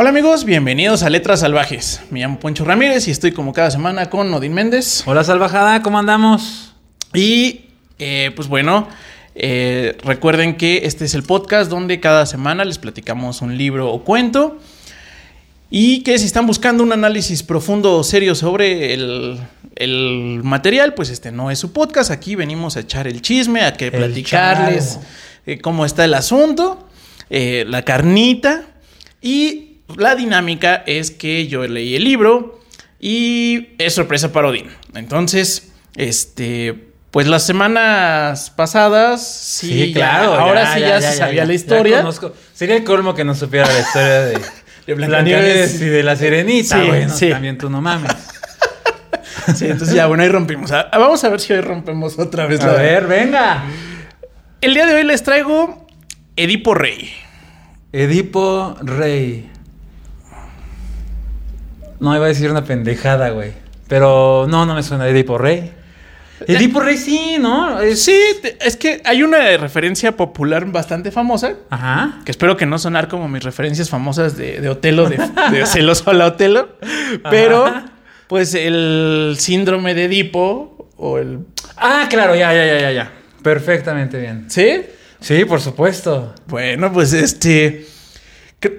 Hola amigos, bienvenidos a Letras Salvajes. Me llamo Poncho Ramírez y estoy como cada semana con Odín Méndez. Hola salvajada, ¿cómo andamos? Y eh, pues bueno, eh, recuerden que este es el podcast donde cada semana les platicamos un libro o cuento. Y que si están buscando un análisis profundo o serio sobre el, el material, pues este no es su podcast. Aquí venimos a echar el chisme, a que platicarles eh, cómo está el asunto, la carnita. Y la dinámica es que yo leí el libro y es sorpresa para Odín. Entonces, este, pues las semanas pasadas, sí, ya- ahora sí ya, se sabía la historia. conozco. Sería el colmo que no supiera la historia de, De Blancanieves y de la Sirenita. Sí, bueno, sí. también tú no mames. Sí, entonces ya, bueno, ahí rompimos. Ah, Vamos a ver si hoy rompemos otra vez. A la- ver, venga. El día de hoy les traigo Edipo Rey. Edipo Rey. No, iba a decir una pendejada, güey. Pero no, no me suena Edipo Rey. Edipo Rey sí, ¿no? Es- Sí, es que hay una referencia popular bastante famosa. Ajá. Que espero que no sonar como mis referencias famosas de, de Otelo, de, de celoso a la Otelo. Pero, Ajá. pues el síndrome de Edipo o el. Ah, claro, ya, ya, ya, ya, ya. Perfectamente bien. ¿Sí? Sí, por supuesto. Bueno, pues este.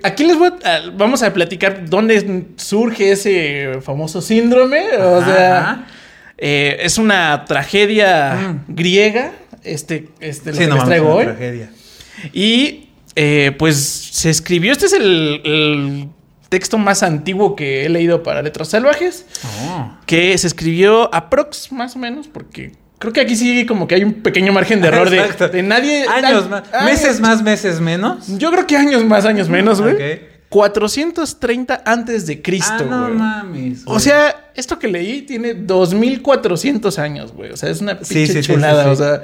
Aquí les voy a, a- vamos a platicar dónde surge ese famoso síndrome. O Ajá, sea, eh, es una tragedia Mm. griega. Este, este, lo que no les traigo hoy. tragedia. Y eh, pues se escribió. Este es el, el texto más antiguo que he leído para Letras Salvajes. Oh. Que se escribió aprox, más o menos, porque creo que aquí sí como que hay un pequeño margen de error de, nadie. Años más. ay, Meses más, meses menos. Yo creo que años más, años menos, güey. Ok. 430 antes de Cristo, ah, no güey. mames. O sea, esto que leí tiene 2400 años, güey. O sea, es una pinche sí, sí, chulada. sí. O sea,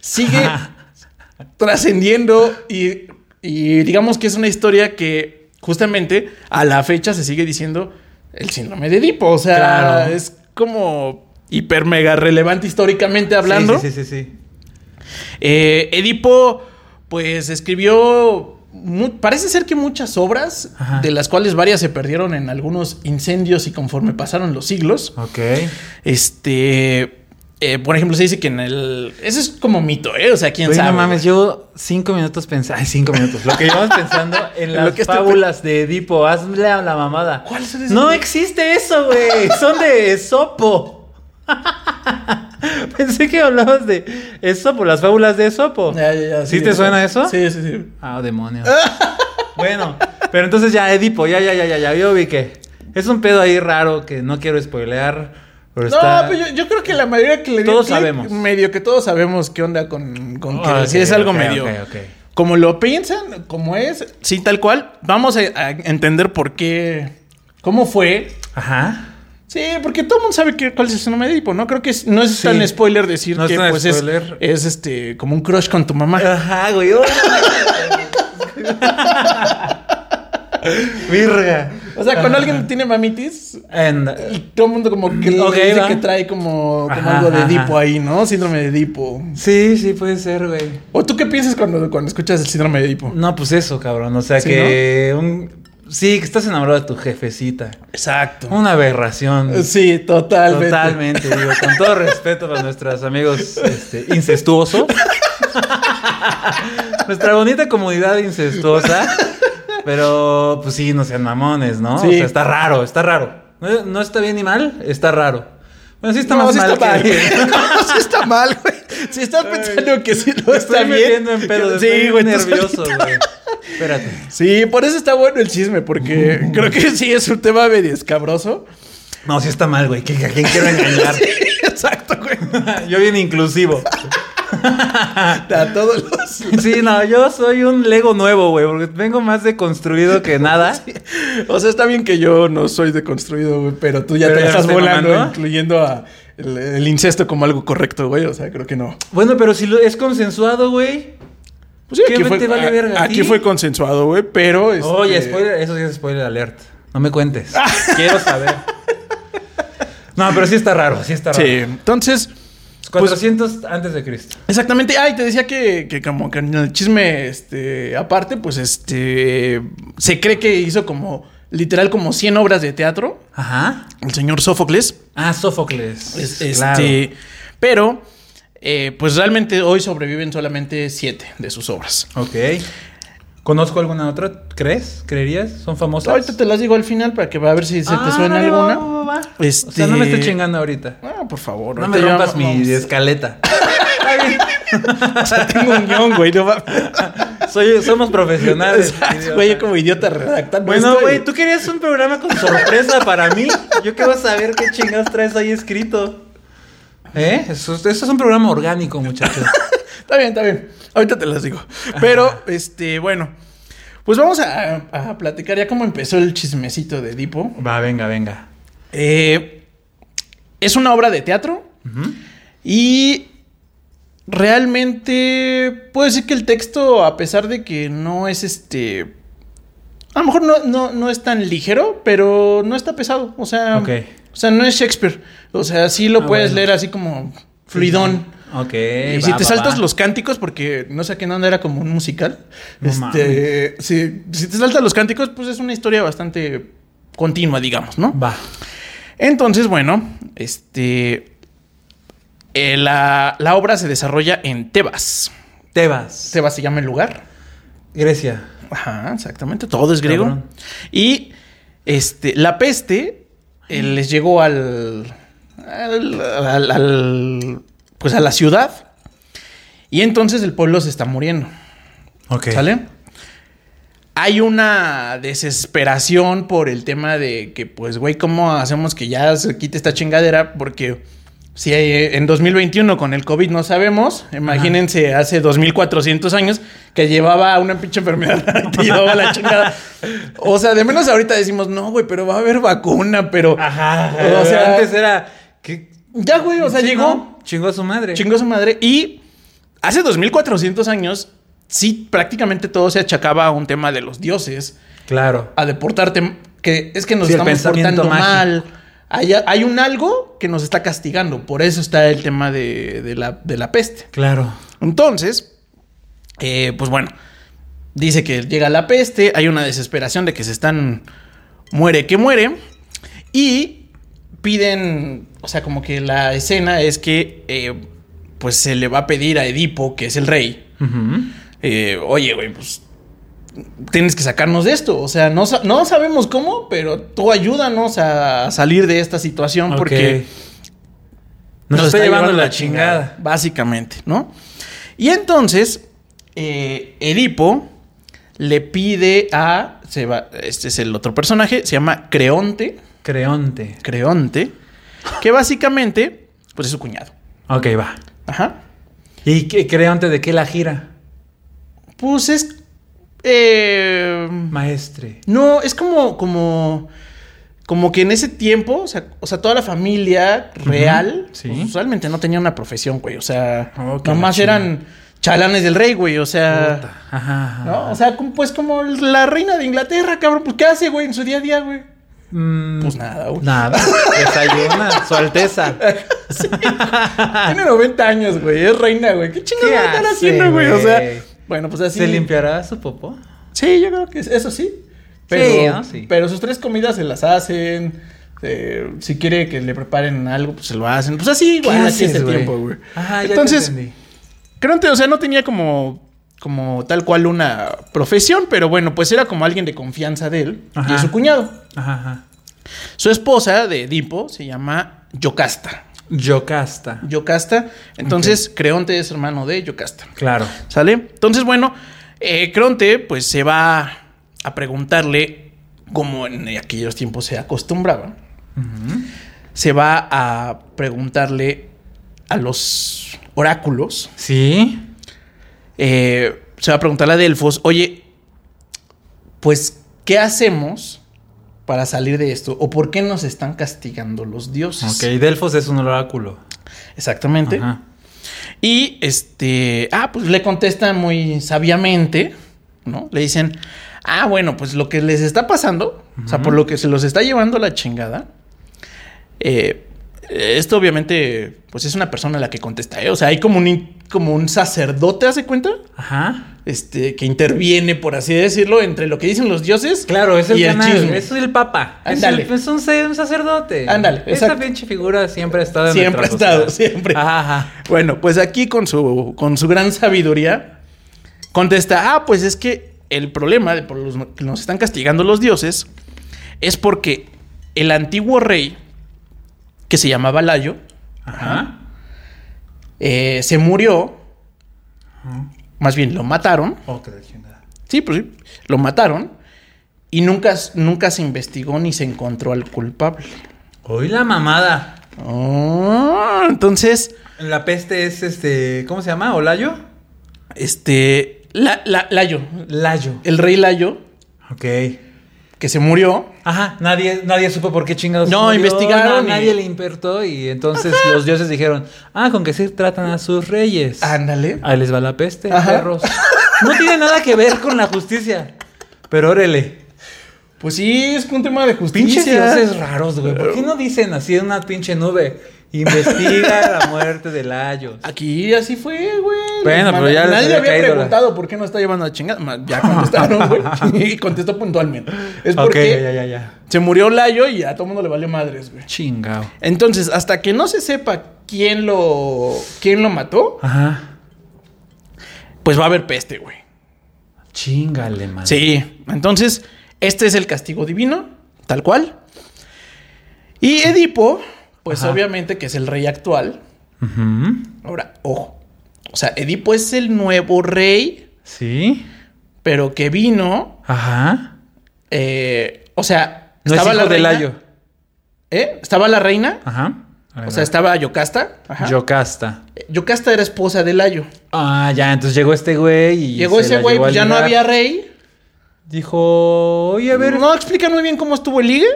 sigue trascendiendo y, y digamos que es una historia que justamente a la fecha se sigue diciendo el síndrome de Edipo. O sea, Claro. es como hiper mega relevante históricamente hablando. Sí, sí, sí, sí. Eh, Edipo, pues escribió, parece ser que muchas obras, Ajá. de las cuales varias se perdieron en algunos incendios y conforme pasaron los siglos. Ok. Este, eh, por ejemplo, se dice que en el... Eso es como mito, ¿eh? O sea, quién Oye, sabe. no mames, yo cinco minutos pensando. Ay, cinco minutos. Lo que llevamos pensando en las que estoy fábulas de Edipo. Hazle a la mamada. ¿Cuáles son esas, No existe eso, güey. Son de Esopo. Pensé que hablabas de Esopo, las fábulas de Esopo. Ya, ya, ya, ¿Sí te suena eso? Sí, sí, sí. Ah, demonios. bueno, pero entonces ya, Edipo, ya, ya, ya, ya, ya, yo vi que es un pedo ahí raro que no quiero spoilear. Pero No, está... pero yo, yo creo que la mayoría que le Todos sabemos. Medio que todos sabemos qué onda con, con que Ah, si es algo ok, medio... ok, ok. Como lo piensan, como es, sí, tal cual. Vamos a, a entender por qué, cómo fue. Ajá. Sí, porque todo el mundo sabe que, cuál es el síndrome de Edipo, ¿no? Creo que es- no es Sí. tan spoiler decir No es que tan pues es-. Es, este como un crush con tu mamá. Ajá, güey. Virga. O sea, cuando alguien tiene mamitis, And- y todo el mundo como que le Ok, dice que trae como, como Ajá, algo de. Edipo ahí, ¿no? Síndrome de Edipo. sí, sí, puede ser, güey. ¿O tú qué piensas cuando, cuando escuchas el síndrome de Edipo? No, pues eso, cabrón. O sea Sí, que un... Sí, que estás enamorado de tu jefecita. Exacto. Una aberración. Sí, totalmente. Totalmente, digo, con todo respeto para nuestros amigos este, incestuosos. Nuestra bonita comunidad incestuosa. Pero, pues sí, no sean mamones, ¿no? Sí. O sea, está raro, está raro. No, no está bien ni mal, está raro. Bueno, sí está no, más sí mal está mal, que. No, sí está mal, güey. Si estás pensando que sí no está estoy bien. metiendo en pedo, sí, estoy güey, nervioso, güey. Espérate. Sí, por eso está bueno el chisme, porque creo que sí es un tema medio escabroso. No, sí está mal, güey. ¿A quién quiero engañar? Exacto, güey. Yo bien inclusivo. A todos los. Sí, no, yo soy un Lego nuevo, güey, porque vengo más deconstruido que nada. O sea, está bien que yo no soy deconstruido, güey, pero tú ya Pero te ya estoy volando, mamando. incluyendo a el, el incesto como algo correcto, güey. O sea, creo que no. Bueno, pero si lo, es consensuado, güey. Pues sí, ¿Qué aquí, fue, te vale a- verga a aquí ti? fue consensuado, güey, pero. este- Oye, spoiler, eso sí es spoiler alert. No me cuentes. Quiero saber. No, pero sí está raro, sí está raro. Sí, entonces. 400 antes de Cristo. Exactamente. Ay, te decía que, que como que en el chisme, este, aparte, pues este, se cree que hizo como, literal, como 100 obras de teatro. Ajá. El señor Sófocles. Ah, Sófocles. Es- Este, Claro. pero, eh, pues realmente hoy sobreviven solamente 7 de sus obras. Ok. ¿Conozco alguna otra? ¿Crees? ¿Creerías? ¿Son famosas? Ahorita te las digo al final para que va a ver si se Ah, te suena vale, va, alguna. va, va, va. Este- O sea, no me estés chingando ahorita. Ah, por favor. No me rompas mi vamos. escaleta. O sea, tengo un guion, güey. No. Soy, somos profesionales. Güey, yo como idiota redactando. Bueno, güey, tú querías un programa con sorpresa para mí. Yo quiero saber qué chingados traes ahí escrito. ¿Eh? Eso, eso es un programa orgánico, muchachos. Está bien, está bien. Ahorita te las digo. Pero, este, bueno. Pues vamos a, a platicar ya cómo empezó el chismecito de Edipo. Va, venga, venga. Eh, es una obra de teatro y realmente puedo decir que el texto, a pesar de que no es este... A lo mejor no, no, no es tan ligero, pero no está pesado. O sea, o sea no es Shakespeare. O sea, sí lo Ah, puedes bueno. leer así como fluidón. Ok. Y va, si te va, saltas va. los cánticos, porque no sé a qué onda era como un musical. No este, si, si te saltas los cánticos, pues es una historia bastante continua, digamos, ¿no? Va. Entonces, bueno, este. eh, la, la obra se desarrolla en Tebas. Tebas. Tebas se llama el lugar. Grecia. Ajá, exactamente. Todo es griego. Cabrón. Y este, la peste eh, les llegó al, al, al- al- Pues a la ciudad. Y entonces el pueblo se está muriendo. Ok. ¿Sale? Hay una desesperación por el tema de que, pues, güey, ¿cómo hacemos que ya se quite esta chingadera? Porque si hay- en 2021 con el COVID no sabemos, imagínense hace 2400 años que llevaba una pinche enfermedad y llevaba la chingada. O sea, de menos ahorita decimos, no, güey, pero va a haber vacuna, pero... Ajá. O sea, antes era. Ya, güey, o sea, Sí, llegó, ¿no? Chingó a su madre. chingó a su madre y hace 2400 años, sí, prácticamente todo se achacaba a un tema de los dioses. Claro. a deportarte, que es que nos Sí, estamos portando mágico. mal. Hay, hay un algo que nos está castigando. Por eso está el tema de, de la, de la peste. Claro. Entonces, eh, pues bueno, dice que llega la peste, hay una desesperación de que se están muere que muere y piden, o sea, como que la escena es que eh, pues se le va a pedir a Edipo, que es el rey, eh, oye, güey, pues tienes que sacarnos de esto. O sea, no, no sabemos cómo, pero tú ayúdanos a salir de esta situación porque. Nos, está, llevando, la chingada. Básicamente, ¿no? Y entonces, eh, Edipo le pide a. Se va, este es el otro personaje, se llama Creonte. Creonte. Creonte. Que básicamente, pues es su cuñado. Ok, va. Ajá. ¿Y qué, Creonte de qué la gira? Pues es. eh, Maestre. No, es como, como, como que en ese tiempo, o sea, o sea toda la familia real, sí. pues, usualmente no tenía una profesión, güey. O sea, Oh, qué nomás eran chalanes del rey, güey. O sea, Puta. Ajá. ajá. ¿no? O sea, pues como la reina de Inglaterra, cabrón. Pues, ¿qué hace, güey, en su día a día, güey? Mm, Pues nada, güey. Nada. Desayuna. Su Alteza. Tiene 90 años, güey. Es reina, güey. ¿Qué chingados ¿Qué va a estar haciendo, güey? O sea, bueno, pues así. ¿Se limpiará su popó? Sí, yo creo que es- eso sí. Pero, Sí, ¿no? Sí. pero sus tres comidas se las hacen. eh, si quiere que le preparen algo, pues se lo hacen. Pues así, ¿Qué güey, así es el tiempo, güey. Ajá, ya Entonces, te entendí. creo que, o sea, no tenía como, como tal cual una profesión, pero bueno, pues era como alguien de confianza de él y de su cuñado. Ajá, ajá. Su esposa de Edipo se llama Yocasta. Yocasta. Yocasta. Entonces, Creonte es hermano de Yocasta. Claro. ¿Sale? Entonces, bueno, eh, Creonte pues se va a preguntarle, como en aquellos tiempos se acostumbraba, se va a preguntarle a los oráculos, Sí. Eh, se va a preguntarle a Delfos, oye, pues, ¿qué hacemos para salir de esto? ¿O por qué nos están castigando los dioses? Ok, Delfos es un oráculo. Exactamente. Ajá. Y este, ah, pues le contestan muy sabiamente, ¿no? Le dicen, ah, bueno, pues lo que les está pasando, o sea, por lo que se los está llevando la chingada, eh, esto obviamente, pues es una persona la que contesta, ¿eh? O sea, hay como un, como un sacerdote, ¿hace cuenta? Ajá. Este, que interviene, por así decirlo, entre lo que dicen los dioses Claro, es el y el canal, es el papa. Es, Ándale. el- es un, sa- un sacerdote. Ándale, Esa pinche figura siempre ha estado en Siempre ha estado, sociedad. siempre. Ajá, ajá. Bueno, pues aquí con su, con su gran sabiduría, contesta, ah, pues es que el problema de por los que nos están castigando los dioses es porque el antiguo rey, que se llamaba Layo, Ajá. eh, se murió, más bien lo mataron, chingada. sí, pues sí, lo mataron, y nunca, nunca se investigó ni se encontró al culpable. Hoy la mamada. Oh, entonces, La peste es este. ¿Cómo se llama? ¿Olayo? este, la, la- Layo, Layo. el rey Layo, Ok. Que se murió, Ajá, nadie, nadie supo por qué chingados. No, murió, investigaron y- Nadie le importó y entonces los dioses dijeron, ah, con que sí tratan a sus reyes. ándale. Ahí les va la peste, Ajá. perros. No tiene nada que ver con la justicia. Pero órale. Pues sí, es un tema de justicia. Pinches dioses raros, güey. ¿Por qué no dicen así en una pinche nube? Investiga la muerte de Layo. Aquí así fue, güey. Bueno, pero ya Nadie le había la- preguntado por qué no está llevando a chingada. Ya contestaron, güey. y contestó puntualmente. Es porque ya, ya, ya. se murió Layo y a todo mundo le valió madres, güey. Chingao. Entonces, hasta que no se sepa quién lo, quién lo mató, Ajá. pues va a haber peste, güey. Chingale, man. Sí, entonces, este es el castigo divino, tal cual. Y Edipo, pues Ajá. obviamente que es el rey actual. Ujú. Ahora, ojo. O sea, Edipo es el nuevo rey, Sí. pero que vino. Ajá. eh, o sea, No es hijo de reina. Layo. ¿Eh? Estaba la reina. Ajá. O sea, estaba Yocasta. Ajá. Yocasta. Yocasta era esposa de Layo. Ah, ya, entonces llegó este güey y. Llegó se ese la güey, pues ya no había rey. Dijo, oye, a ver. No explican muy bien cómo estuvo el ligue,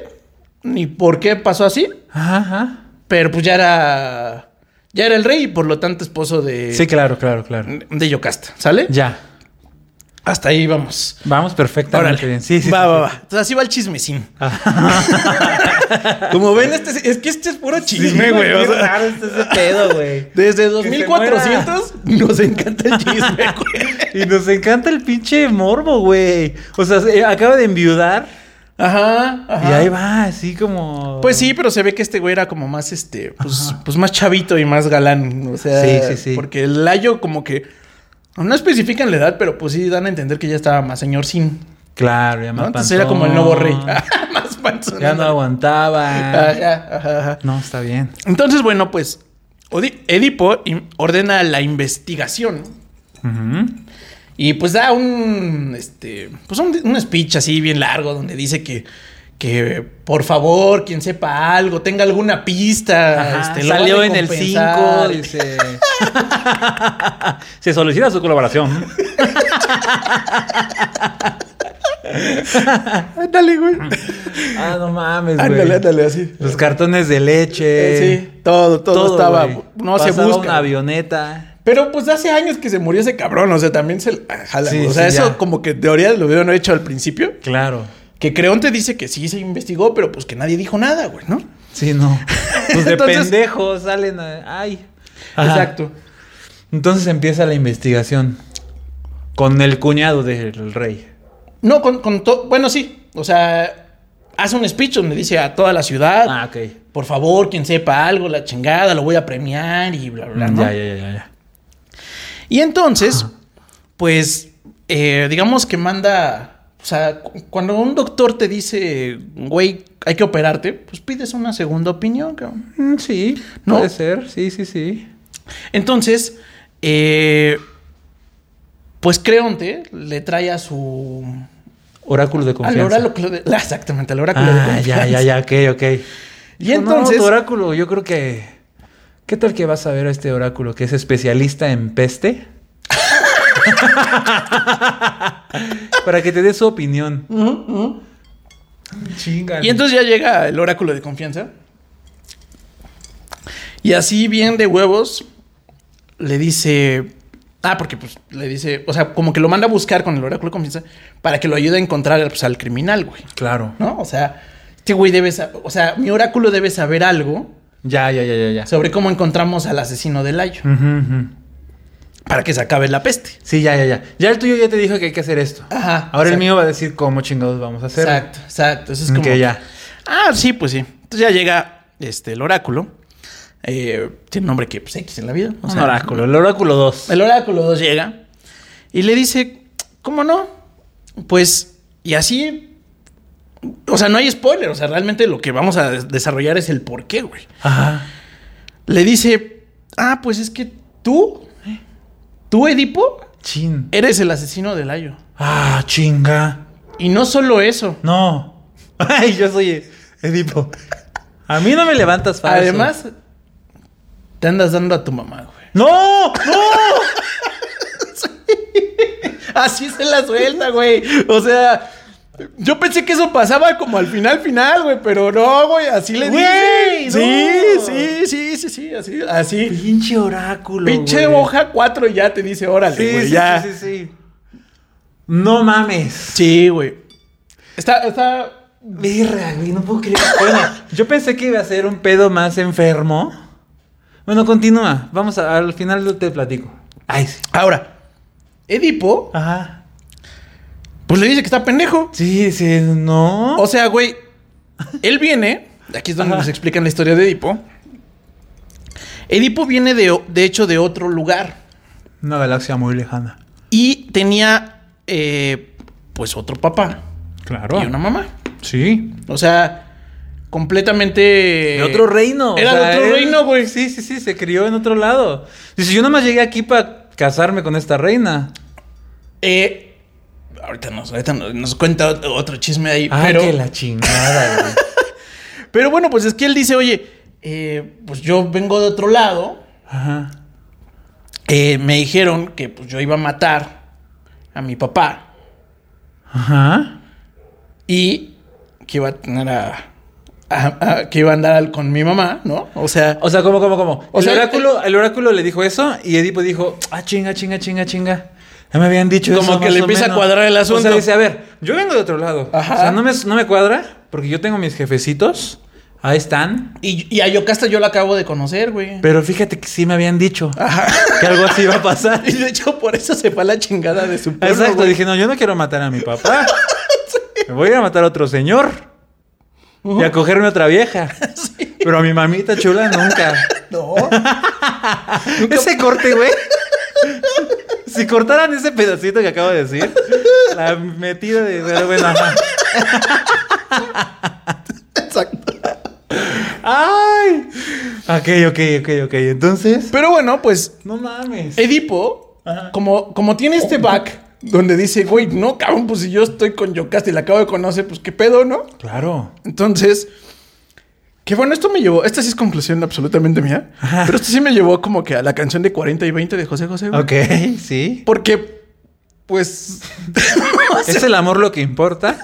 ni por qué pasó así. Ajá. Pero pues ya era. Ya era el rey y por lo tanto esposo de. Sí, claro, claro, claro. De Yocasta, ¿sale? Ya. Hasta ahí vamos. Vamos perfectamente Órale. bien. Sí, sí. va, sí, va, sí. va. Entonces así va el chismecín. Ajá. Como ven, este es, es que este es puro chisme, güey. o Qué sea, raro está ese pedo, güey. desde se 2400 nos encanta el chisme, güey. Y nos encanta el pinche morbo, güey. O sea, se- acaba de enviudar Ajá, ajá. y ahí va, así como. Pues sí, pero se ve que este güey era como más, este, pues, pues más chavito y más galán. O sea, Sí, sí, sí. Porque el Layo como que no especifican la edad, pero pues sí dan a entender que ya estaba más señor sin. Claro, ya ¿no? más Entonces era como el nuevo rey. panzón. más panzón. Ya no aguantaba. Ajá, ajá, ajá. No, está bien. Entonces, bueno, pues Edipo ordena la investigación Ujú. Y pues da un, este, pues un, un speech así bien largo donde dice que, que por favor, quien sepa algo, tenga alguna pista. Ajá, este, Salió en el 5, recompensar. dice. Se solicita su colaboración. Ándale, güey. Ah, no mames, güey. Ándale, ándale, así. Los cartones de leche. Eh, sí, todo, todo, estaba. güey. No se Pasaba busca. una avioneta. Pero pues hace años que se murió ese cabrón, o sea, también se ah, jala. Sí, o sea, sí, eso ya. como que teoría lo hubieran hecho al principio. Claro. Que Creonte dice que sí se investigó, pero pues que nadie dijo nada, güey, ¿no? Sí, no. Pues de Entonces- pendejos salen a... Ay. Ajá. Exacto. Entonces empieza la investigación. Con el cuñado del rey. No, con, con todo. Bueno, sí. O sea, hace un speech donde dice a toda la ciudad: Ah, ok. por favor, quien sepa algo, la chingada, lo voy a premiar y bla, bla, ¿no? Ya, ya, ya, ya, ya. Y entonces, pues, eh, digamos que manda. O sea, cu- cuando un doctor te dice, güey, hay que operarte, pues pides una segunda opinión, cabrón. Mm, sí, ¿No? puede ser. Sí, sí, sí. Entonces, eh, pues Creonte le trae a su. Oráculo de Al confianza. oráculo de. la- Exactamente, al oráculo de Ah, confianza. ya, ya, ya, ok, ok. Y no, entonces. tu oráculo, yo creo que. ¿Qué tal que vas a ver a este oráculo que es especialista en peste? Para que te dé su opinión. Y entonces ya llega el oráculo de confianza. Y así bien de huevos le dice, ah, porque pues le dice, o sea, como que lo manda a buscar con el oráculo de confianza para que lo ayude a encontrar pues, al criminal, güey. Claro. ¿No? O sea, este güey debe, o sea, mi oráculo debe saber algo Ya, ya, ya, ya, ya. sobre cómo encontramos al asesino del Layo para que se acabe la peste. Sí, ya, ya, ya. Ya el tuyo ya te dijo que hay que hacer esto. Ajá. Ahora el mío va a decir cómo chingados vamos a hacer. Exacto, exacto. Eso es como. ya. Ah, sí, pues sí. Entonces ya llega este, el oráculo. Eh, tiene un nombre que pues X en la vida. o Un sea, oráculo, el oráculo 2. El oráculo 2 llega y le dice, ¿cómo no? Pues, y así, o sea, no hay spoiler, o sea, realmente lo que vamos a des- desarrollar es el por qué, güey. Ajá. Le dice, ah, pues es que tú, tú, Edipo, Chin. eres el asesino del Ayo. Ah, chinga. Y no solo eso, No. Ay, yo soy Edipo. A mí no me levantas falso. además, te andas dando a tu mamá, güey. ¡No! ¡No! Así se la suelta, güey. O sea, yo pensé que eso pasaba como al final, final, güey, pero no, güey, así le dice. no. Sí, sí, sí, sí, sí, así, así. Pinche oráculo. Pinche güey. hoja 4 y ya te dice, órale, Sí, güey, sí, ya. sí, sí, sí. No mames. Sí, güey. Está, está. Verga, güey, no puedo creer. Bueno, yo pensé que iba a ser un pedo más enfermo. Bueno, continúa. Vamos a, al final te platico. Ay, sí. Ahora, Edipo, Ajá. Pues le dice que está pendejo. Sí, sí, no. O sea, güey, él viene. Aquí es donde Ajá. nos explican la historia de Edipo. Edipo viene de, de hecho de otro lugar. Una galaxia muy lejana. Y tenía, eh, pues, otro papá Claro. y una mamá. Sí. O sea, completamente. De otro reino. Era o sea, de otro él- reino, güey. Sí, sí, sí, se crió en otro lado. Dice, yo nomás llegué aquí para casarme con esta reina. Eh, ahorita, nos, ahorita nos, cuenta otro, chisme ahí. Ah, pero, que la chingada, güey. pero bueno, pues es que él dice, oye, eh, pues yo vengo de otro lado. Ajá. Eh, me dijeron que pues, yo iba a matar a mi papá Ajá. y que iba a tener a. a- a- que iba a andar al- con mi mamá, ¿no? O sea. O sea, ¿cómo, cómo, cómo? O el, sea, oráculo, el oráculo le dijo eso y Edipo dijo, ah, chinga, chinga, chinga, chinga. Ya me habían dicho Como eso. que más le empieza a menos". cuadrar el asunto. O sea, dice, a ver, yo vengo de otro lado. Ajá. O sea, no me, no me cuadra porque yo tengo mis jefecitos. Ahí están. Y, y a Yocasta yo la acabo de conocer, güey. Pero fíjate que sí me habían dicho Ajá. que algo así iba a pasar. Y de hecho, por eso se fue a la chingada de su pueblo. Exacto, güey. dije, no, yo no quiero matar a mi papá. Me voy a ir a matar a otro señor. Y a cogerme otra vieja. Pero a mi mamita chula nunca. No. Ese corte, güey. Si cortaran ese pedacito que acabo de decir, la metida de. Pero bueno, ajá. Exacto. ¡Ay! Ok, ok, ok, ok. Entonces. Pero bueno, pues No mames. Edipo, Ajá. como, como tiene este back donde dice, güey, no, cabrón, pues si yo estoy con Yocasta y la acabo de conocer, pues qué pedo, ¿no? Claro. Entonces, que bueno, esto me llevó, esta sí es conclusión absolutamente mía, Ajá. pero esto sí me llevó como que a la canción de 40 y 20 de José José. güey. Ok, sí. Porque, pues, Es el amor lo que importa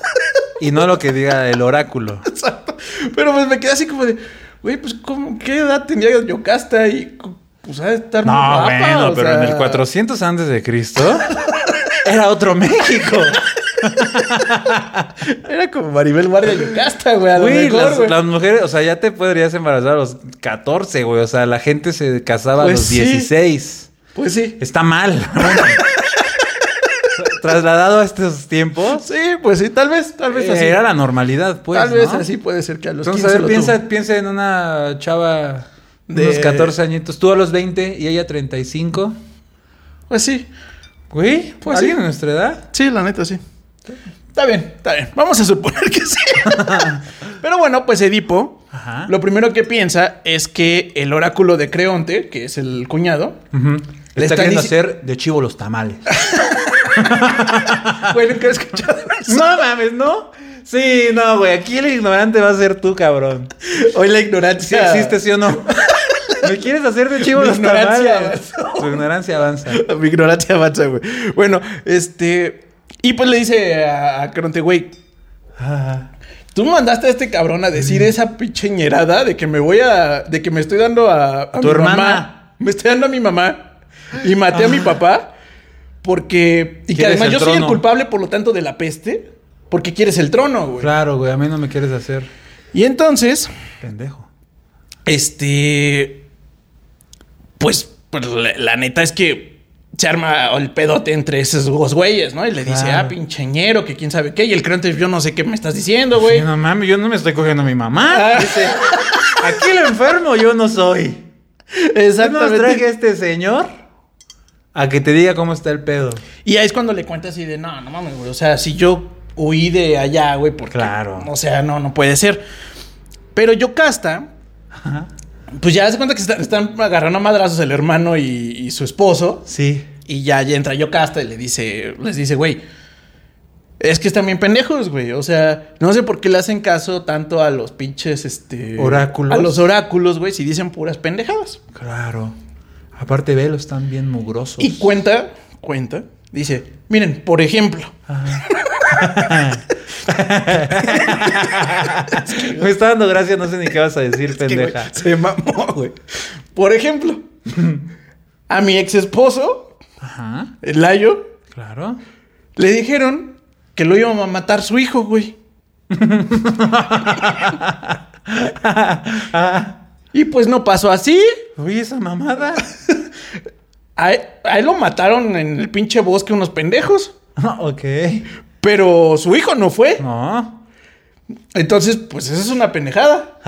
y no lo que diga el oráculo. Exacto. Pero pues me quedé así como de, güey, pues ¿cómo, ¿qué edad tenía Yocasta? Y pues ha de estar muy No, guapa, bueno, pero en el 400 antes de Cristo era otro México. Era como Maribel Guardia Yocasta, güey, a lo Güey, mejor, las, güey. las mujeres, o sea, ya te podrías embarazar a los 14, güey. O sea, la gente se casaba Pues a los sí. 16. Pues sí. Está mal. Trasladado a estos tiempos, Sí, pues sí, tal vez, tal vez eh, así. era la normalidad, pues. tal vez así puede ser que a los Entonces, 15 a ver, piensa, tuvo. piensa en una chava de De- unos 14 añitos. Tú a los 20 y ella 35. Pues sí, Güey, Pues ¿alguien sí. de nuestra edad? sí, la neta sí. Está bien, está bien. Vamos a suponer que sí. Pero bueno, pues Edipo, Ajá. lo primero que piensa es que el oráculo de Creonte, que es el cuñado. Le Está está queriendo hacer de chivo los tamales. güey, nunca he escuchado eso. no mames, ¿no? Sí, no, güey. Aquí el ignorante va a ser tú, cabrón. Hoy la ignorancia. existe, sí o no. ¿Me quieres hacer de chivo Mi los ignorancia tamales? avanzó. Tu ignorancia avanza. Mi ignorancia avanza, güey. Bueno, este. Y pues le dice a, Creonte, güey, Ah, Tú mandaste a este cabrón a decir esa pinche ñerada de que me voy a. de que me estoy dando a. a Tu mi hermana. mamá. Me estoy dando a mi mamá. Y maté a mi papá. Porque. Y que además yo soy el culpable, por lo tanto, de la peste. Porque quieres el trono, güey. claro, güey. A mí no me quieres hacer Y entonces. pendejo. Este. Pues, pues la, la neta es que se arma el pedote entre esos dos güeyes, ¿no? Y le dice, Claro. ah, pincheñero, que quién sabe qué. Y el creyente, yo no sé qué me estás diciendo, güey. Sí, no mames, yo no me estoy cogiendo a mi mamá. Ah. Dice, aquí el enfermo yo no soy. Yo nos Exactamente. traje a este señor a que te diga cómo está el pedo. Y ahí es cuando le cuenta así de, no, no mames, güey. O sea, si yo huí de allá, güey, porque. Claro. O sea, no, no puede ser. Pero Yocasta, Ajá. Pues ya se cuenta que está- están agarrando a madrazos el hermano y, y su esposo. Sí. Y ya, ya entra Yocasta y le dice, les dice, güey, es que están bien pendejos, güey. O sea, no sé por qué le hacen caso tanto a los pinches, este... Oráculos. A los oráculos, güey, si dicen puras pendejadas. Claro. Aparte, velos están bien mugrosos. Y cuenta, cuenta, dice, miren, por ejemplo, Me está dando gracia, no sé ni qué vas a decir, Es que, güey, pendeja. se mamó, güey. Por ejemplo, a mi ex esposo, Ajá. el Layo, Claro. le dijeron que lo iban a matar su hijo, güey. y pues no pasó así. Oye, esa mamada. A él, a él lo mataron en el pinche bosque unos pendejos. ok. Pero su hijo no fue. No. Entonces, pues eso es una pendejada.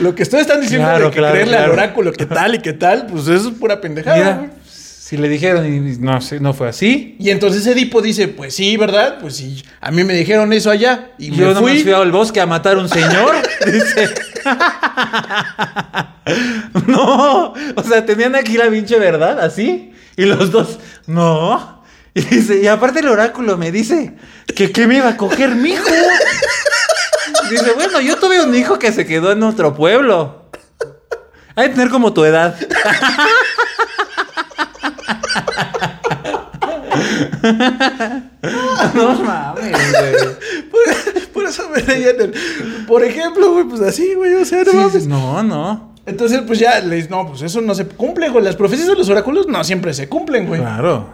Lo que ustedes están diciendo Claro, de que claro, creerle claro. al oráculo que tal y que tal, pues eso es pura pendejada. Mira, si le dijeron y no, no fue así. Y entonces Edipo dice, pues sí, ¿verdad? Pues sí, a mí me dijeron eso allá. Y Yo me no fui. me fui al bosque a matar a un señor. Dice. no. O sea, tenían aquí la pinche verdad, así. Y los dos, no. Y dice, y aparte el oráculo me dice que qué me iba a coger mi hijo. Dice, bueno, yo tuve un hijo que se quedó en otro pueblo. Hay que tener como tu edad. no mames, güey. Por, por eso me reían el- Por ejemplo, güey, pues así, güey, o sea, no Sí, mames. no, no. Entonces, pues ya le dice, no, pues eso no se cumple, güey. Las profecías de los oráculos no siempre se cumplen, güey. Claro.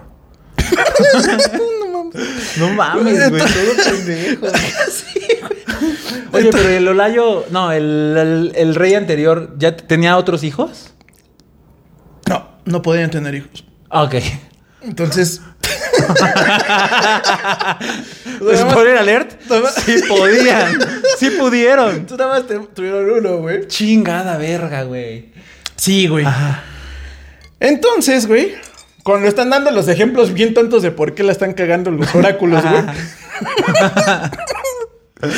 no mames. No mames, güey, todo pendejo. Sí, güey. Oye, pero el Olayo, no, el, el- el rey anterior, ¿ya tenía otros hijos? No, no podían tener hijos. Ah, Ok. Entonces. Spoiler alert. nada más- Sí podían. Sí pudieron. Tú nada más te- tuvieron uno, güey. Chingada verga, güey. Sí, güey. Ajá. Entonces, güey, cuando están dando los ejemplos bien tontos de por qué la están cagando los oráculos, güey,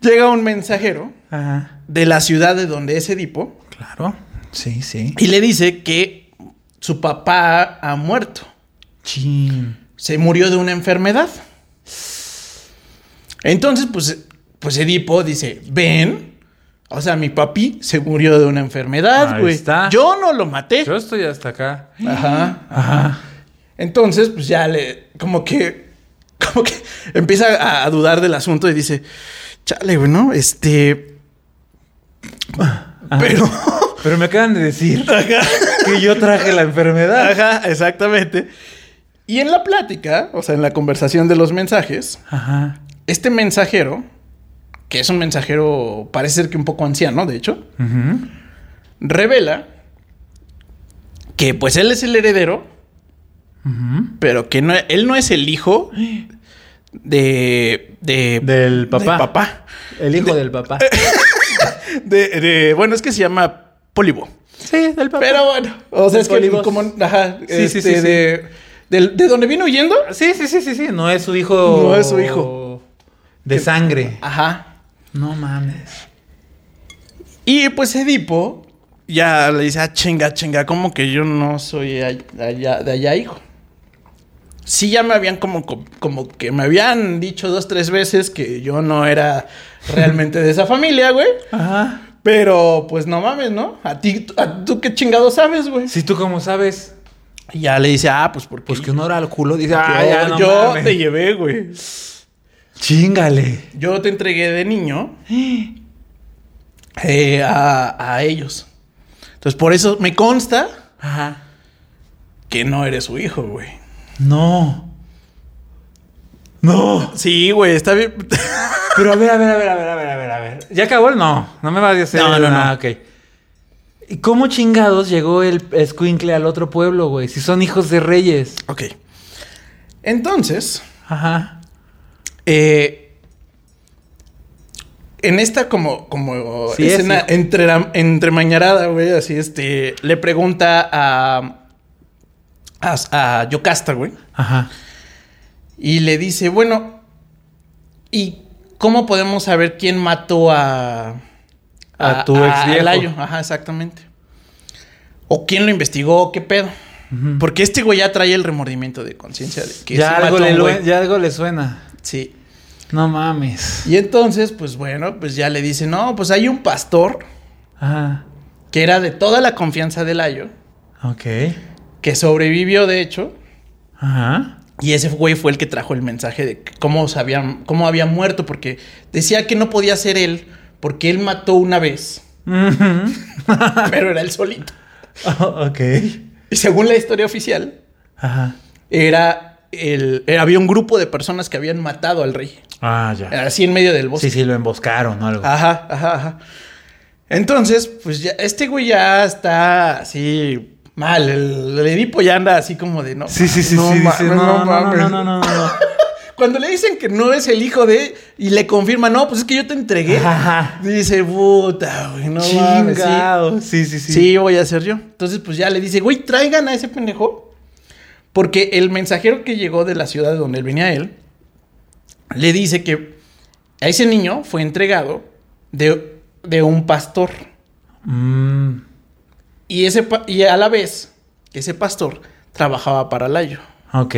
llega un mensajero Ajá. de la ciudad de donde es Edipo Claro. Sí, sí. y le dice que su papá ha muerto. Chin. Se murió de una enfermedad. Entonces, pues, pues Edipo dice, ven. O sea, mi papi se murió de una enfermedad, güey. Yo no lo maté. Yo estoy hasta acá. Ajá. Ajá. Entonces, pues ya le, como que, como que empieza a, a dudar del asunto y dice, chale, güey, ¿no? Este, pero, Pero me acaban de decir que yo traje la enfermedad. ajá, exactamente. Y en la plática, o sea, en la conversación de los mensajes, Ajá. este mensajero, que es un mensajero, parece ser que un poco anciano, de hecho, Ujú. revela que pues él es el heredero, Ujú. pero que no, él no es el hijo de, de Del papá. de papá. El hijo del papá. De, bueno, es que se llama Polibo. Sí, del papá. Pero bueno, o sea, es que como, ajá, Sí, sí, este, sí, sí. De, de donde vino huyendo, Sí, sí, sí, sí, sí. No es su hijo. No es su hijo. De sangre. ajá. No mames. Y pues Edipo ya le dice, ah, chinga, chinga, como que yo no soy ay- allá, de allá hijo. Sí, ya me habían como, como que me habían dicho dos, tres veces que yo no era realmente de esa familia, güey. Ajá. Pero, pues no mames, ¿no? A ti, a, ¿tú qué chingado sabes, güey? Si tú cómo sabes, Y ya le dice, ah, pues porque pues que un oráculo dice, yo, ah, ya no yo mames". te llevé, güey. Chingale. Yo te entregué de niño eh, a, a ellos. Entonces, por eso me consta Ajá. que no eres su hijo, güey. No. No. Sí, güey, está bien. Pero a ver, a ver, a ver, a ver, a ver, a ver, a ver. ¿Ya acabó el no? No me vas a decir No, no, nada, no. ok. ¿Y cómo chingados llegó el escuincle al otro pueblo, güey? Si son hijos de reyes. Ok. Entonces, Ajá. eh, en esta como, como Sí, escena sí. entre, entremañarada, güey, así, este, le pregunta a, a, a Yocasta, güey, Ajá. y le dice, bueno, ¿y cómo podemos saber quién mató a... A tu ex viejo. Layo? Ajá, exactamente. O quién lo investigó, qué pedo. Porque este güey ya trae el remordimiento de conciencia de que Ya algo, a le ya algo le suena. Sí. No mames. Y entonces, pues bueno, pues ya le dice, no, pues hay un pastor Ajá. que era de toda la confianza de Layo, Ok. que sobrevivió de hecho, Ajá. y ese güey fue el que trajo el mensaje de cómo, había, cómo había muerto, porque decía que no podía ser él, porque él mató una vez, pero era él solito. Oh, ok. Y según la historia oficial, Ajá. era el, era- había un grupo de personas que habían matado al rey, Ah, ya. así en medio del bosque. Sí, sí, lo emboscaron o algo. Ajá, ajá, ajá. Entonces, pues ya, este güey ya está así mal. El, el Edipo ya anda así como de no. Sí, sí, sí, no sí. mames, dice, no, no, no, mames". no, no, no, no. Cuando le dicen que no es el hijo de y le confirma, no, pues es que yo te entregué. Ajá. Dice, puta, güey, no. Sí, Chingado. Sí, sí, sí. sí, voy a ser yo. Entonces, pues ya le dice, güey, traigan a ese pendejo. Porque el mensajero que llegó de la ciudad de donde él venía él, le dice que a ese niño fue entregado de, de un pastor. Mm, Y, ese, y a la vez, ese pastor trabajaba para Layo. ok.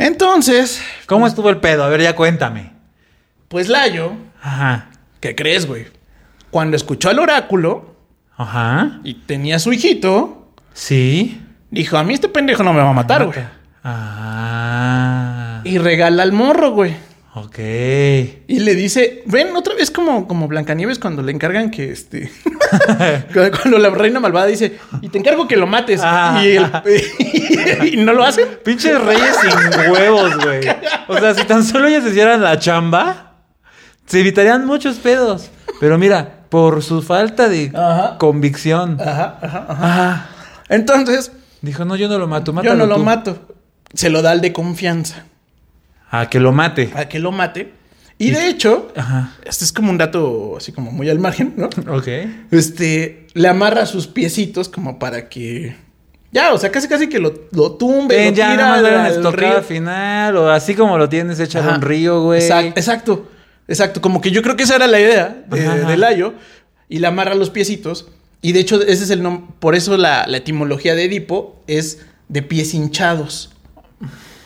Entonces, ¿Cómo estuvo el pedo? A ver, ya cuéntame. pues Layo, Ajá. ¿qué crees, güey? Cuando escuchó al oráculo Ajá. y tenía a su hijito, Sí. dijo, a mí este pendejo no me va a matar, güey. Ah. Y regala al morro, güey. Ok. Y le dice, ven, otra vez como, como Blancanieves cuando le encargan que este. cuando la reina malvada dice, y te encargo que lo mates. Ah. Y, el- y no lo hacen. Pinches reyes sin huevos, güey. O sea, si tan solo ellos hicieran la chamba, se evitarían muchos pedos. Pero mira, por su falta de Ajá. convicción. Ajá, ajá, ajá. Ajá. Entonces, Dijo, no, yo no lo mato, yo no lo tú. mato. Se lo da al de confianza. A que lo mate. A que lo mate. Y de hecho, Ajá. este es como un dato así como muy al margen, ¿no? Ok. Este, le amarra sus piecitos como para que... Ya, o sea, casi casi que lo, lo tumbe, Ven, lo ya, tira al estocada río. final. O así como lo tienes, échale Ajá. un río, güey. Exacto, exacto, exacto. Como que yo creo que esa era la idea de, Ajá, ajá. de Layo. Y le amarra los piecitos. Y de hecho, ese es el nombre. Por eso la, la etimología de Edipo es de pies hinchados.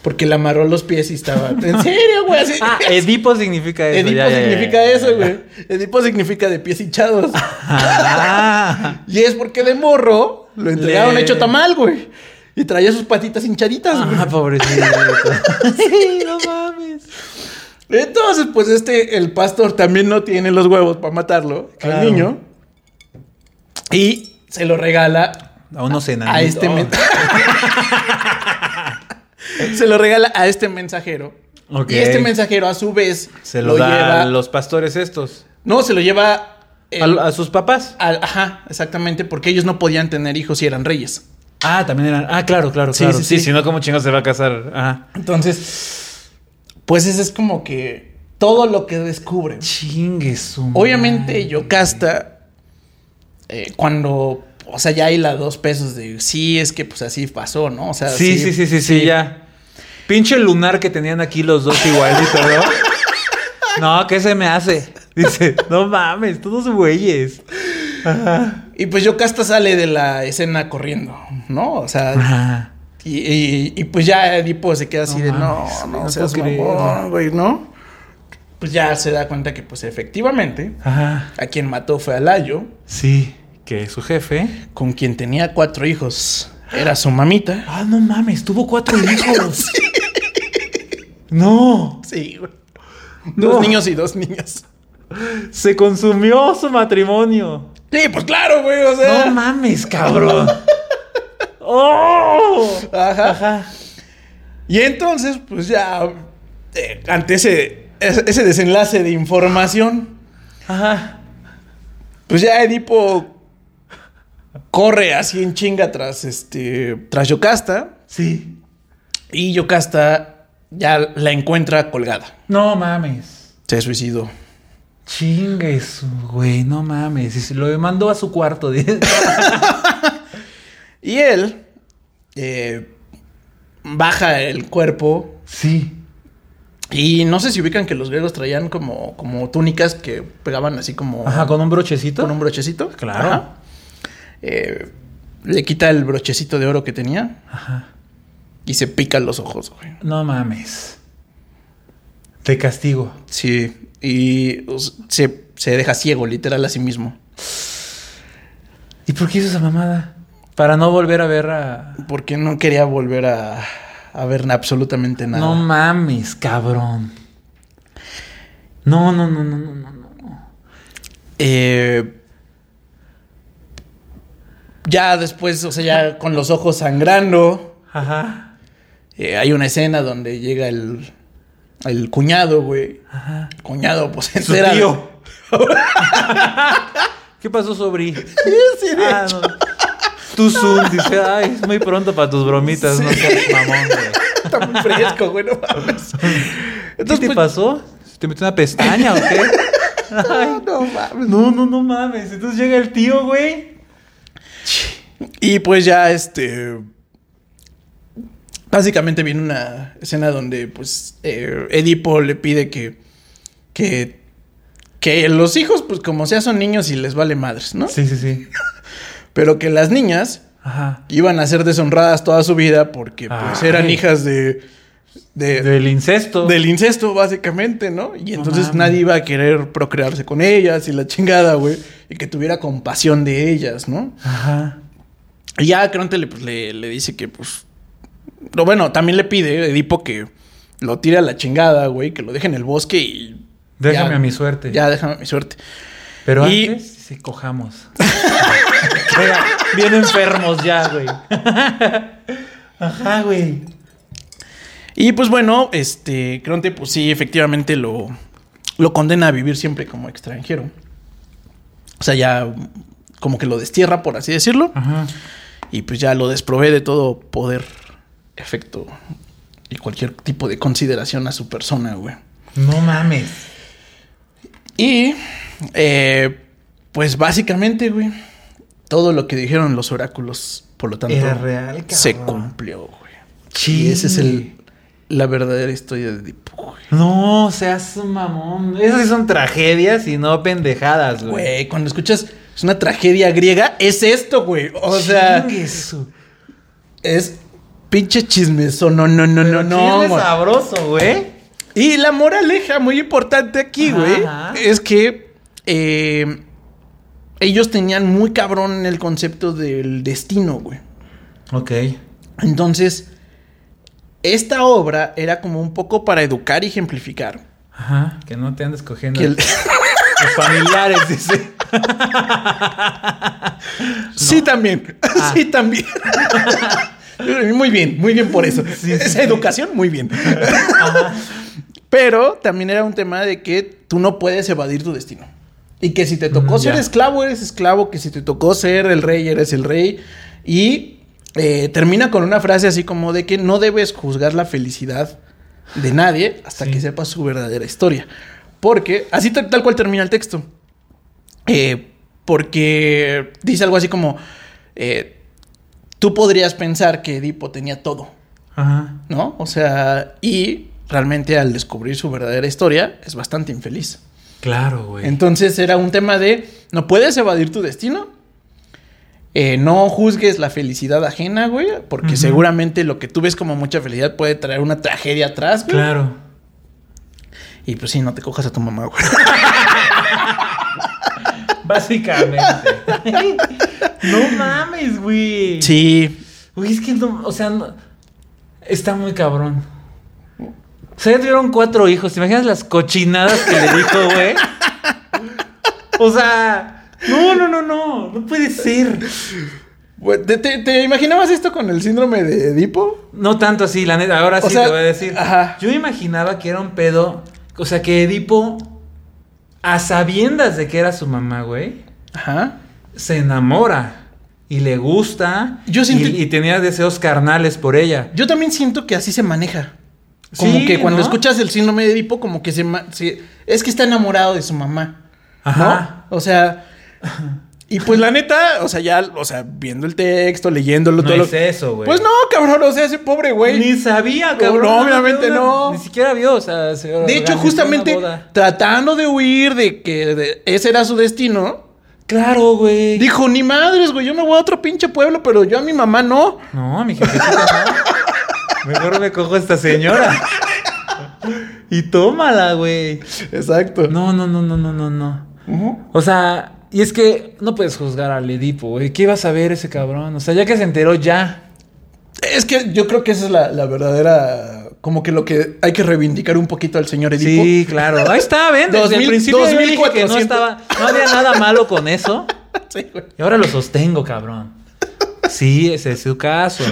Porque le amarró los pies y estaba. ¿En serio, güey? Así- Ah, Edipo significa eso. Edipo ya, ya, ya, significa ya, eso, güey. Edipo significa de pies hinchados. Ah. y es porque de morro lo entregaron Le- hecho tamal, güey. Y traía sus patitas hinchaditas, güey. Ah, pobrecito. sí, no mames. Entonces, pues este, el pastor también no tiene los huevos para matarlo, Claro. al niño. Y se lo regala A unos enanitos. a este men- Se lo regala a este mensajero. Y este mensajero, a su vez, Se lo, da lleva. a los pastores estos. No, se lo lleva. A, a sus papás. al- ajá, exactamente, porque ellos no podían tener hijos si eran reyes. Ah, también eran. Ah, claro, claro, Sí, claro. sí, Sí, sí. si no, ¿cómo chingados se va a casar? Ajá. Entonces, pues ese es como que todo lo que descubre. Chingue su Obviamente. Yocasta, eh, cuando, o sea, ya hay la dos pesos de sí, es que pues así pasó, ¿no? O sea, Sí, sí, sí, sí, sí, ya. Pinche lunar que tenían aquí los dos igualitos, ¿no? no, ¿qué se me hace? Dice, no mames, todos güeyes. Ajá. Y pues Yocasta sale de la escena corriendo, ¿no? O sea, Ajá. y, y- y, pues ya Edipo se queda así No de mames, no, no, no seas mamón, güey, ¿no? Pues ya se da cuenta que pues efectivamente Ajá. a quien mató fue a Layo, Sí, que es su jefe. con quien tenía cuatro hijos. Era su mamita. Ah, no mames, tuvo cuatro hijos. No, Sí, güey. No. Dos niños y dos niñas. se consumió su matrimonio. Sí, pues claro, güey, o sea. No mames, cabrón. ¡Oh! Ajá. Ajá. Y entonces, pues ya, eh, ante ese, ese ese desenlace de información, Ajá. pues ya Edipo corre así en chinga tras este tras Yocasta Sí. y Yocasta ya la encuentra colgada. No mames. Se suicidó. Chingues, güey, no mames. Y se lo mandó a su cuarto. Y él eh, baja el cuerpo sí. y no sé si ubican que los griegos traían como, como túnicas que pegaban así como Ajá, con un brochecito. con un brochecito. Claro. Ajá. Eh, le quita el brochecito de oro que tenía Ajá. y se pica los ojos, güey. No mames. Te castigo. Sí, y sea, se, se deja ciego, literal, a sí mismo. ¿Y por qué hizo esa mamada? Para no volver a ver a. Porque no quería volver a, a ver absolutamente nada. No mames, cabrón. No, no, no, no, no, no, no. Eh, ya después, o sea, ya con los ojos sangrando, Ajá. eh, hay una escena donde llega el, el cuñado, güey. Ajá. Cuñado, pues Su entera. tío. ¿Qué pasó, Sobri? Sí, de Ah, hecho. no. Tu Zoom dice, ay, es muy pronto para tus bromitas, no seas mamón, güey. Está muy fresco, güey, no mames. ¿Qué Entonces, te pues, pasó? ¿Te metió una pestaña o qué? Ay, no mames. no, no, no mames. Entonces llega el tío, güey. Y pues ya, este. Básicamente viene una escena donde, pues, eh, Edipo le pide que. que. que los hijos, pues, como sea, son niños y les vale madres, ¿no? Sí, sí, sí. Pero que las niñas Ajá. iban a ser deshonradas toda su vida porque, pues, Ay. eran hijas de. de Del incesto. del incesto, básicamente, ¿no? Y entonces nadie iba a querer procrearse con ellas y la chingada, güey. Y que tuviera compasión de ellas, ¿no? Ajá. Y ya Cronte le, pues, le, le dice que, pues. Lo bueno, también le pide Edipo que lo tire a la chingada, güey, que lo deje en el bosque y. Déjame ya- a mi suerte. Ya, déjame a mi suerte. Pero Y- antes, sí, cojamos. Oiga, Bien enfermos ya, güey. Ajá, güey. Y pues bueno, este. Cronte, pues sí, efectivamente lo. Lo condena a vivir siempre como extranjero. O sea, ya. Como que lo destierra, por así decirlo. Ajá. Y pues ya lo desprovee de todo poder, efecto y cualquier tipo de consideración a su persona, güey. No mames. Y, eh, pues básicamente, güey, todo lo que dijeron los oráculos, por lo tanto, Era real, cabrón. se cumplió, güey. Sí. Y esa es el, la verdadera historia de Edipo, güey. No, seas un mamón. Esas sí son tragedias y no pendejadas, güey. Güey, cuando escuchas es una tragedia griega, es esto, güey. O sea, su- es pinche chismeso. No, no, no, no, Pero no. chisme güey. sabroso, güey. Y la moraleja muy importante aquí, güey, es que eh, ellos tenían muy cabrón el concepto del destino, güey. Ok. Entonces, esta obra era como un poco para educar y ejemplificar. Ajá. Que no te andes cogiendo el- los familiares, dice. Sí, también. Ah. Sí, también. muy bien, muy bien por eso. Sí, Esa sí. educación, muy bien. Pero también era un tema de que tú no puedes evadir tu destino. Y que si te tocó Mm, ser esclavo, eres esclavo. Que si te tocó ser el rey, eres el rey. Y eh, termina con una frase así como de que no debes juzgar la felicidad de nadie hasta Sí. que sepas su verdadera historia. Porque, así tal, tal cual termina el texto. Eh, porque dice algo así como, eh, tú podrías pensar que Edipo tenía todo, Ajá. ¿no? O sea, y realmente al descubrir su verdadera historia es bastante infeliz. Claro, güey. Entonces era un tema de, no puedes evadir tu destino, eh, no juzgues la felicidad ajena, güey, porque seguramente lo que tú ves como mucha felicidad puede traer una tragedia atrás, güey. Claro. Y pues sí, no te cojas a tu mamá, güey. Básicamente. no mames, güey. Sí, Güey, es que no, o sea, no- está muy cabrón. O sea, ya tuvieron cuatro hijos. ¿Te imaginas las cochinadas que le dijo, güey? O sea, no, no, no, no. No puede ser. ¿Te, te- te imaginabas esto con el síndrome de Edipo? No tanto así, la neta. Ahora O sí sea, te voy a decir. ajá. Yo imaginaba que era un pedo. O sea, que Edipo, a sabiendas de que era su mamá, güey, Ajá. se enamora. y le gusta. Yo y- siento- y, tenía deseos carnales por ella. Yo también siento que así se maneja. Como Sí, que cuando ¿no? escuchas el síndrome de Edipo, como que se, Es que está enamorado de su mamá. Ajá. ¿no? O sea... Y pues la neta, o sea, ya, o sea, viendo el texto, leyéndolo, No todo lo- es eso, güey. Pues no, cabrón, o sea, ese pobre güey. Ni sabía, No, cabrón. no, obviamente Una- no. Ni siquiera vio, o sea, se De hecho, justamente tratando de huir de que de- ese era su destino, Claro, güey. dijo, ni madres, güey, yo me voy a otro pinche pueblo, pero yo a mi mamá no. No, mi jefecita no. Mejor me cojo a esta señora. y tómala, güey. Exacto. No, no, no, no, no, no, no. O sea, y es que no puedes juzgar al Edipo, güey. ¿Qué iba a saber ese cabrón? O sea, ya que se enteró ya. Es que yo creo que esa es la, la verdadera, como que lo que hay que reivindicar un poquito al señor Edipo. Sí, claro. Ahí está, ven. Desde 2000, el principio que no 2400. estaba, no había nada malo con eso. Sí, güey. Y ahora lo sostengo, cabrón. Sí, ese es su caso.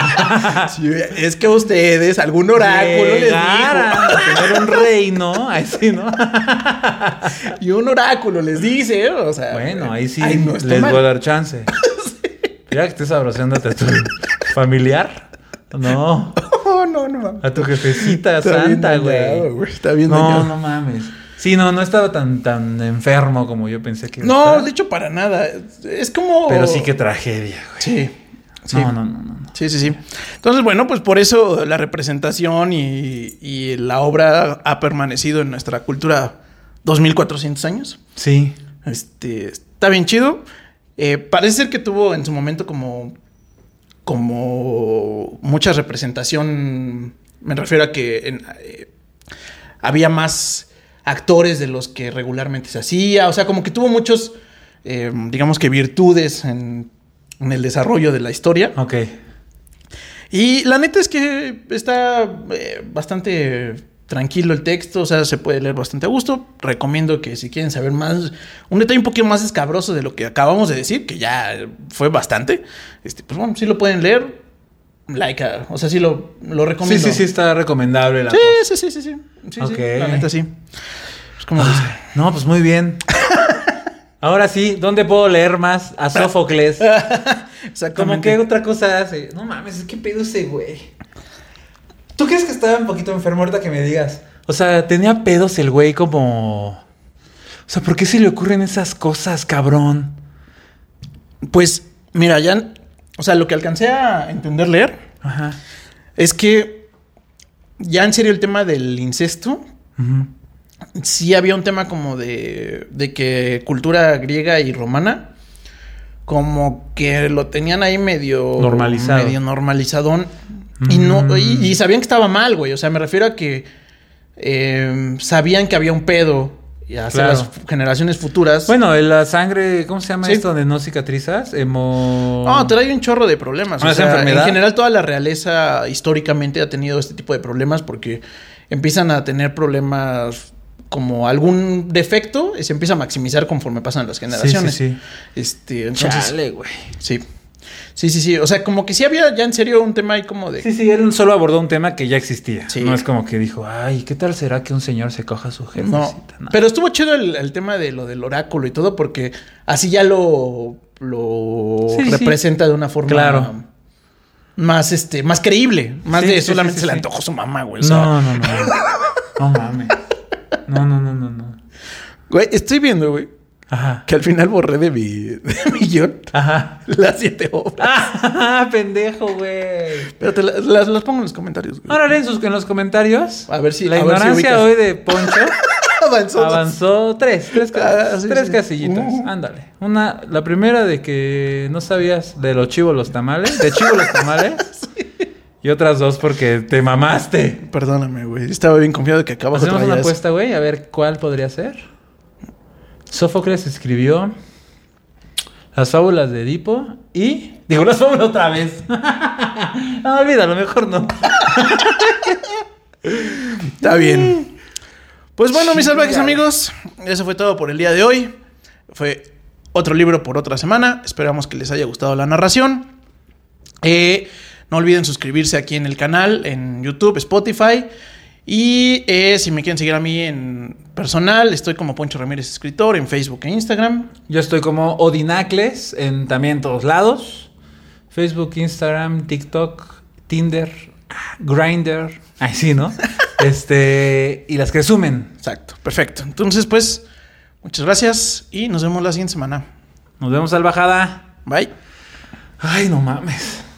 Sí, es que ustedes, algún oráculo les dijo. a tener un reino, así, ¿no? Y un oráculo les dice, ¿eh? o sea. Bueno, ahí sí ay, no les mal. voy a dar chance. Ya que estés abrazándote a tu familiar. No, No, no, no. mames. a tu jefecita Está santa, güey. Está bien No, dañado. no mames. Sí, no, no estaba tan, tan enfermo como yo pensé que iba a No, estar. de hecho, para nada. Es como. Pero sí que tragedia, güey. Sí. Sí. No, no, no, no. Sí, sí, sí. Entonces, bueno, pues por eso la representación y, y la obra ha permanecido en nuestra cultura 2400 años. Sí. Este, está bien chido. Eh, parece ser que tuvo en su momento como, como mucha representación. Me refiero a que en- eh, había más actores de los que regularmente se hacía. O sea, como que tuvo muchos, eh, digamos que virtudes en, en el desarrollo de la historia. Ok. Y la neta es que está eh, bastante tranquilo el texto, o sea, se puede leer bastante a gusto. Recomiendo que si quieren saber más, un detalle un poquito más escabroso de lo que acabamos de decir, que ya fue bastante, este, pues bueno, sí lo pueden leer. Like, a- o sea, sí lo, lo Sí, recomiendo. sí, sí, está recomendable la Sí, cosa. sí, sí, sí, sí. Sí, sí, la neta sí. Es como Ay, no, pues muy bien. Ahora sí, ¿dónde puedo leer más a Sófocles? Como que otra cosa hace. No mames, ¿qué pedo ese güey? ¿Tú crees que estaba un poquito enfermo ahorita que me digas? O sea, tenía pedos el güey como... O sea, ¿por qué se le ocurren esas cosas, cabrón? Pues, mira, ya, o sea, lo que alcancé a entender leer Ajá. es que ya en serio el tema del incesto Ujú. Sí había un tema como de, de que cultura griega y romana, como que lo tenían ahí medio Normalizado. medio normalizadón. Y, no, Mm. y, y sabían que estaba mal, güey. O sea, me refiero a que eh, sabían que había un pedo y hacia Claro. las generaciones futuras. Bueno, la sangre, ¿cómo se llama Sí. esto donde no cicatrizas? Hemo... No, trae un chorro de problemas. ¿Una O sea, enfermedad? en general, toda la realeza históricamente ha tenido este tipo de problemas porque empiezan a tener problemas como algún defecto y se empieza a maximizar conforme pasan las generaciones. sí, sí. Este, entonces, Chale, güey. sí. Sí, sí, sí. O sea, como que sí había ya en serio un tema ahí como de. Sí, sí, él solo abordó un tema que ya existía. Sí. No es como que dijo, ay, ¿qué tal será que un señor se coja a su No, jefecita? No. pero estuvo chido el, el tema de lo del oráculo y todo porque así ya lo, lo Sí, sí. representa de una forma Claro. más este más creíble, más Sí, de sí, solamente sí, se le sí. antojó su mamá, güey. o sea, No, no, no. No mames. No, no, no, no, no. Güey, estoy viendo, güey, Ajá. que al final borré de mi, de mi guion Ajá. las siete obras. Ah, pendejo, güey. Pero te las, las- las pongo en los comentarios, güey. Ahora leen sus, en los comentarios. A ver si- La a ver si ignorancia ubicas. hoy de Poncho Avanzó. avanzó tres, tres, ca- Ah, sí, tres sí. casillitas. Uh. Ándale. Una, la primera de que no sabías de los chivos los tamales, de chivos los tamales. Y otras dos porque te mamaste. Perdóname, güey. Estaba bien confiado de que acabas de Hacemos una apuesta, güey, a ver cuál podría ser. Sófocles escribió las fábulas de Edipo y. Digo, las fábulas otra vez. no, olvídalo, mejor no. Está bien. Pues bueno, mis salvajes amigos, eso fue todo por el día de hoy. Fue otro libro por otra semana. Esperamos que les haya gustado la narración. Eh, no olviden suscribirse aquí en el canal, en YouTube, Spotify. Y eh, si me quieren seguir a mí en personal, estoy como Poncho Ramírez Escritor en Facebook e Instagram. Yo estoy como Odinacles en también todos lados. Facebook, Instagram, TikTok, Tinder, Grinder. Ay, sí, ¿no? este. Y las que sumen. Exacto, perfecto. Entonces, pues, muchas gracias y nos vemos la siguiente semana. Nos vemos al bajada. Bye. Ay, no mames.